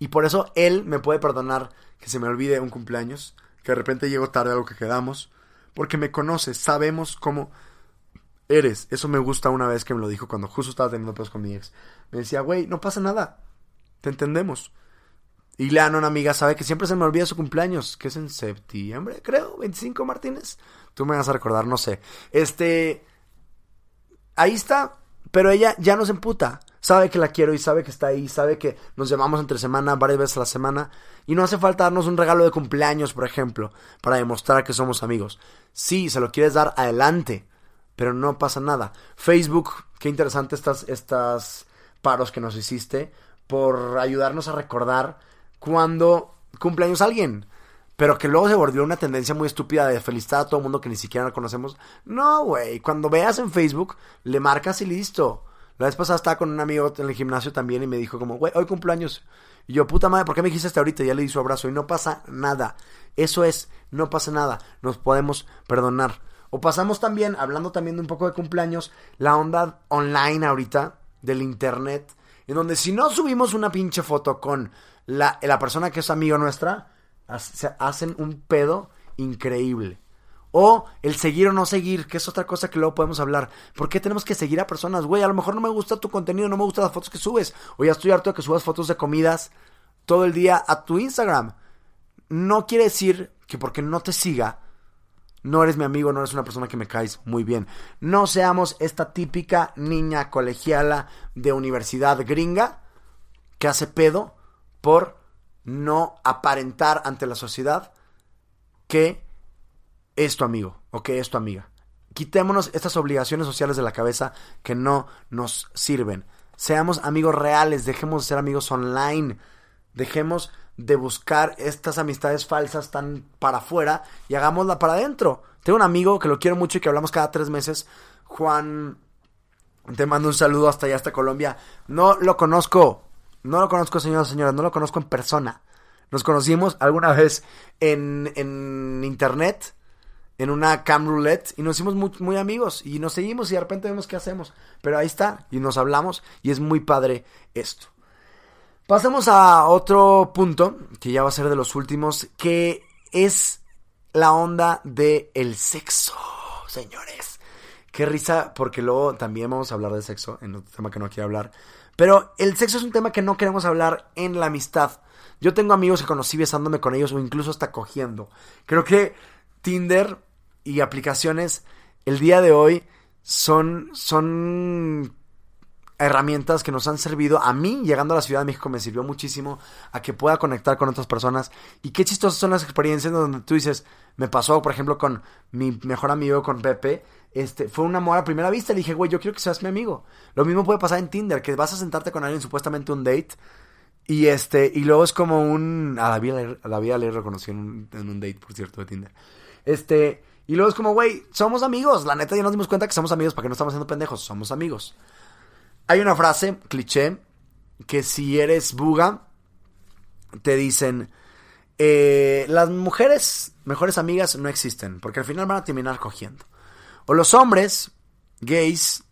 Y por eso él me puede perdonar que se me olvide un cumpleaños, que de repente llego tarde a lo que quedamos, porque me conoce, sabemos cómo eres. Eso me gusta una vez que me lo dijo cuando justo estaba teniendo pedos con mi ex. Me decía, güey, no pasa nada, te entendemos. Y Leano, una amiga, sabe que siempre se me olvida su cumpleaños, que es en septiembre, creo, 25 Martínez. Tú me vas a recordar, no sé. Este, ahí está, pero ella ya no se emputa sabe que la quiero y sabe que está ahí, sabe que nos llamamos entre semana varias veces a la semana y no hace falta darnos un regalo de cumpleaños, por ejemplo, para demostrar que somos amigos. Sí, se lo quieres dar adelante, pero no pasa nada. Facebook, qué interesante estas, estas paros que nos hiciste por ayudarnos a recordar cuando cumpleaños alguien. Pero que luego se volvió una tendencia muy estúpida de felicitar a todo el mundo que ni siquiera conocemos. No, güey. Cuando veas en Facebook, le marcas y listo. La vez pasada estaba con un amigo en el gimnasio también y me dijo como, güey, hoy cumpleaños. Y yo, puta madre, ¿por qué me dijiste hasta ahorita? Ya le di su abrazo y no pasa nada. Eso es, no pasa nada. Nos podemos perdonar. O pasamos también, hablando también de un poco de cumpleaños, la onda online ahorita del internet, en donde si no subimos una pinche foto con la, la persona que es amigo nuestra, hacen un pedo increíble. O el seguir o no seguir, que es otra cosa que luego podemos hablar. ¿Por qué tenemos que seguir a personas? Güey, a lo mejor no me gusta tu contenido, no me gustan las fotos que subes. O ya estoy harto de que subas fotos de comidas todo el día a tu Instagram. No quiere decir que porque no te siga, no eres mi amigo, no eres una persona que me caes muy bien. No seamos esta típica niña colegiala de universidad gringa que hace pedo por no aparentar ante la sociedad que es tu amigo o que es tu amiga. Quitémonos estas obligaciones sociales de la cabeza que no nos sirven. Seamos amigos reales, dejemos de ser amigos online, dejemos de buscar estas amistades falsas tan para afuera y hagámosla para adentro. Tengo un amigo que lo quiero mucho y que hablamos cada tres meses, Juan. Te mando un saludo hasta allá, hasta Colombia. No lo conozco, no lo conozco, señoras y señores, no lo conozco en persona. Nos conocimos alguna vez en, en internet, en una cam roulette, y nos hicimos muy, amigos. Y nos seguimos y de repente vemos qué hacemos. Pero ahí está, y nos hablamos, y es muy padre esto. Pasemos a otro punto, que ya va a ser de los últimos, que es la onda el sexo, señores. Qué risa, porque luego también vamos a hablar de sexo, en otro tema que no quiero hablar. Pero el sexo es un tema que no queremos hablar en la amistad. Yo tengo amigos que conocí besándome con ellos o incluso hasta cogiendo. Creo que Tinder y aplicaciones el día de hoy son, son herramientas que nos han servido. A mí, llegando a la Ciudad de México, me sirvió muchísimo a que pueda conectar con otras personas. Y qué chistosas son las experiencias donde tú dices, me pasó, por ejemplo, con mi mejor amigo, con Pepe. Este, fue un amor a primera vista. Le dije, güey, yo quiero que seas mi amigo. Lo mismo puede pasar en Tinder, que vas a sentarte con alguien supuestamente un date. Y este, y luego es como un. A la vida, a le reconocí en un, en un date, por cierto, de Tinder. Este, y luego es como, güey, somos amigos. La neta ya nos dimos cuenta que somos amigos para que no estamos haciendo pendejos. Somos amigos. Hay una frase, cliché, que si eres buga, te dicen, eh, las mujeres mejores amigas no existen, porque al final van a terminar cogiendo. O los hombres gays,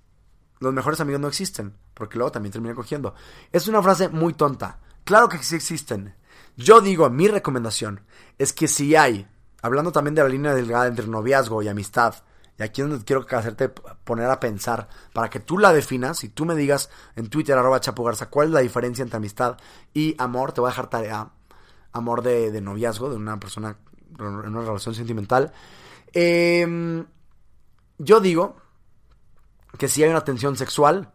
los mejores amigos no existen, porque luego también terminan cogiendo. Es una frase muy tonta. Claro que sí existen. Yo digo, mi recomendación es que si hay, hablando también de la línea delgada entre noviazgo y amistad, y aquí es donde quiero hacerte poner a pensar para que tú la definas y tú me digas en Twitter, arroba Chapo Garza, cuál es la diferencia entre amistad y amor. Te voy a dejar tarea. Amor de, noviazgo, de una persona en una relación sentimental. Em, yo digo que si hay una tensión sexual,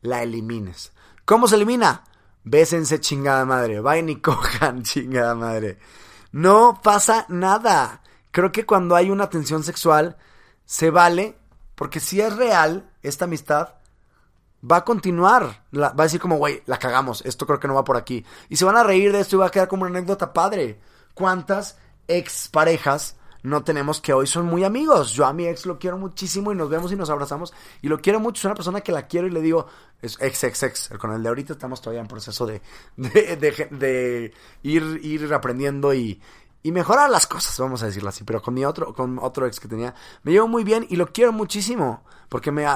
la elimines. ¿Cómo se elimina? Bésense chingada madre. Vayan y cojan chingada madre. No pasa nada. Creo que cuando hay una tensión sexual se vale, porque si es real esta amistad, va a continuar. va a decir como, güey, la cagamos, esto creo que no va por aquí. Y se van a reír de esto y va a quedar como una anécdota padre. ¿Cuántas exparejas no tenemos que hoy son muy amigos? Yo a mi ex lo quiero muchísimo y nos vemos y nos abrazamos y lo quiero mucho. Es una persona que la quiero y le digo, es ex, ex, ex. Con el de ahorita estamos todavía en proceso de, de, de, de ir, ir aprendiendo y, y mejorar las cosas, vamos a decirlo así. Pero con mi otro, con otro ex que tenía, me llevo muy bien y lo quiero muchísimo. Porque me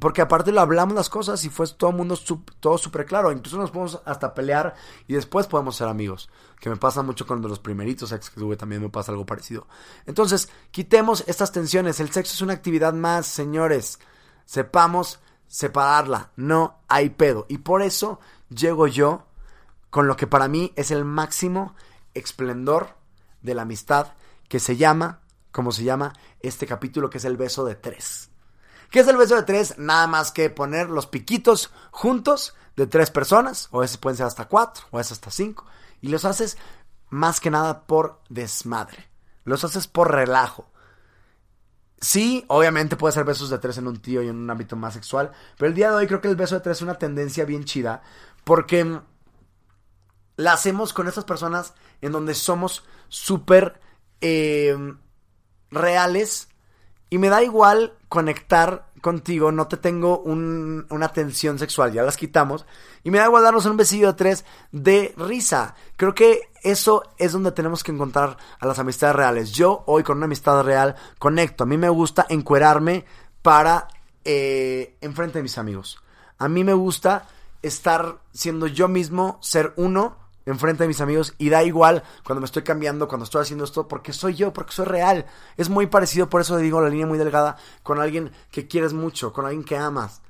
porque aparte lo hablamos las cosas y fue todo el mundo todo súper claro. Incluso nos podemos hasta pelear y después podemos ser amigos. Que me pasa mucho con los primeritos ex que tuve, también me pasa algo parecido. Entonces, quitemos estas tensiones. El sexo es una actividad más, señores. Sepamos separarla. No hay pedo. Y por eso llego yo con lo que para mí es el máximo esplendor de la amistad que se llama, como se llama este capítulo, que es el beso de tres. ¿Qué es el beso de tres? Nada más que poner los piquitos juntos de tres personas, o ese pueden ser hasta cuatro, o es hasta cinco, y los haces más que nada por desmadre. Los haces por relajo. Sí, obviamente puede ser besos de tres en un tío y en un ámbito más sexual, pero el día de hoy creo que el beso de tres es una tendencia bien chida, porque la hacemos con estas personas en donde somos súper eh, reales y me da igual conectar contigo, no te tengo una tensión sexual, ya las quitamos, y me da igual darnos un besillo de tres de risa. Creo que eso es donde tenemos que encontrar a las amistades reales. Yo hoy con una amistad real conecto, a mí me gusta encuerarme para eh, enfrente de mis amigos. A mí me gusta estar siendo yo mismo, ser uno enfrente de mis amigos y da igual cuando me estoy cambiando, cuando estoy haciendo esto, porque soy yo, porque soy real. Es muy parecido, por eso digo la línea muy delgada, con alguien que quieres mucho, con alguien que amas.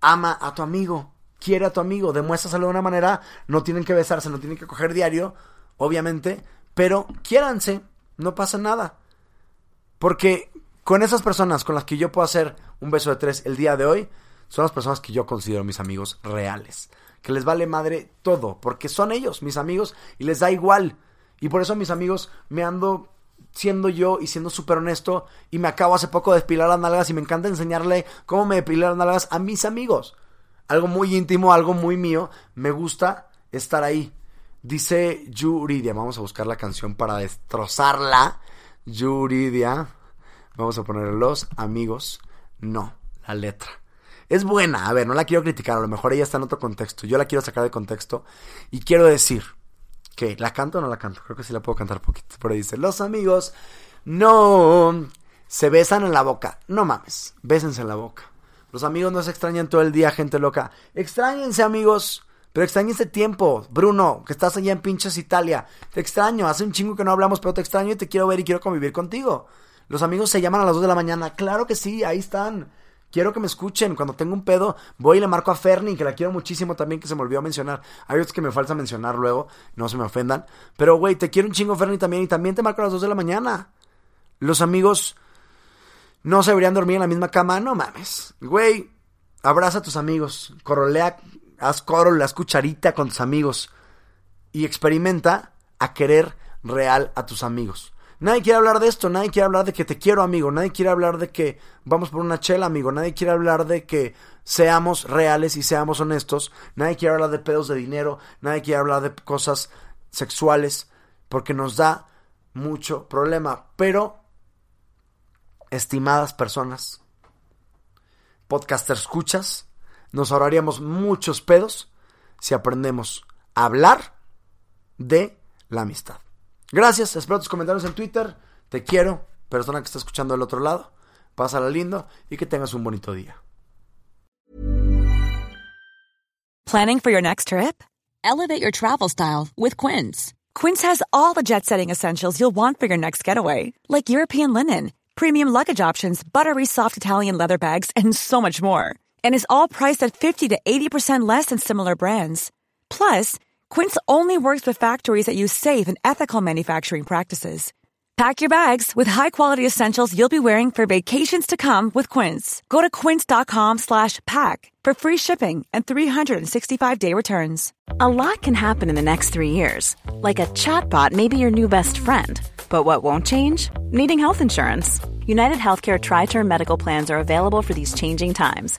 Ama a tu amigo, quiere a tu amigo, demuéstraselo de una manera, no tienen que besarse, no tienen que coger diario, obviamente, pero quiéranse, no pasa nada. Porque con esas personas con las que yo puedo hacer un beso de tres el día de hoy, son las personas que yo considero mis amigos reales. Que les vale madre todo, porque son ellos, mis amigos, y les da igual. Y por eso mis amigos me ando siendo yo y siendo súper honesto y me acabo hace poco de depilar las nalgas y me encanta enseñarle cómo me depilar las nalgas a mis amigos. Algo muy íntimo, algo muy mío. Me gusta estar ahí. Dice Yuridia, vamos a buscar la canción para destrozarla. Yuridia, vamos a poner los amigos. No, la letra. Es buena, a ver, no la quiero criticar, a lo mejor ella está en otro contexto. Yo la quiero sacar de contexto y quiero decir que la canto o no la canto. Creo que sí la puedo cantar poquito. Pero dice, los amigos no se besan en la boca. No mames, bésense en la boca. Los amigos no se extrañan todo el día, gente loca. Extrañense, amigos. Pero extrañense tiempo. Bruno, que estás allá en pinches Italia. Te extraño. Hace un chingo que no hablamos, pero te extraño y te quiero ver y quiero convivir contigo. Los amigos se llaman a las 2 de la mañana. Claro que sí, ahí están. Quiero que me escuchen. Cuando tengo un pedo, voy y le marco a Fernie, que la quiero muchísimo también, que se me olvidó mencionar. Hay otros que me falta mencionar luego, no se me ofendan. Pero, güey, te quiero un chingo, Fernie, también. Y también te marco a las 2 de la mañana. Los amigos no se deberían dormir en la misma cama. No mames. Güey, abraza a tus amigos. Corolea, haz coro, haz cucharita con tus amigos. Y experimenta a querer real a tus amigos. Nadie quiere hablar de esto, nadie quiere hablar de que te quiero, amigo, nadie quiere hablar de que vamos por una chela, amigo, nadie quiere hablar de que seamos reales y seamos honestos, nadie quiere hablar de pedos de dinero, nadie quiere hablar de cosas sexuales, porque nos da mucho problema. Pero, estimadas personas, podcaster escuchas, nos ahorraríamos muchos pedos si aprendemos a hablar de la amistad. Gracias, espero tus comentarios en Twitter. Te quiero, persona que está escuchando del otro lado. Pásala lindo y que tengas un bonito día. Planning for your next trip? Elevate your travel style with Quince. Quince has all the jet setting essentials you'll want for your next getaway, like European linen, premium luggage options, buttery soft Italian leather bags, and so much more. And is all priced at 50 to 80% less than similar brands. Plus, Quince only works with factories that use safe and ethical manufacturing practices. Pack your bags with high-quality essentials you'll be wearing for vacations to come with Quince. Go to quince.com/pack for free shipping and 365-day returns. A lot can happen in the next 3 years. Like a chatbot may be your new best friend. But what won't change? Needing health insurance. United Healthcare Tri-Term Medical Plans are available for these changing times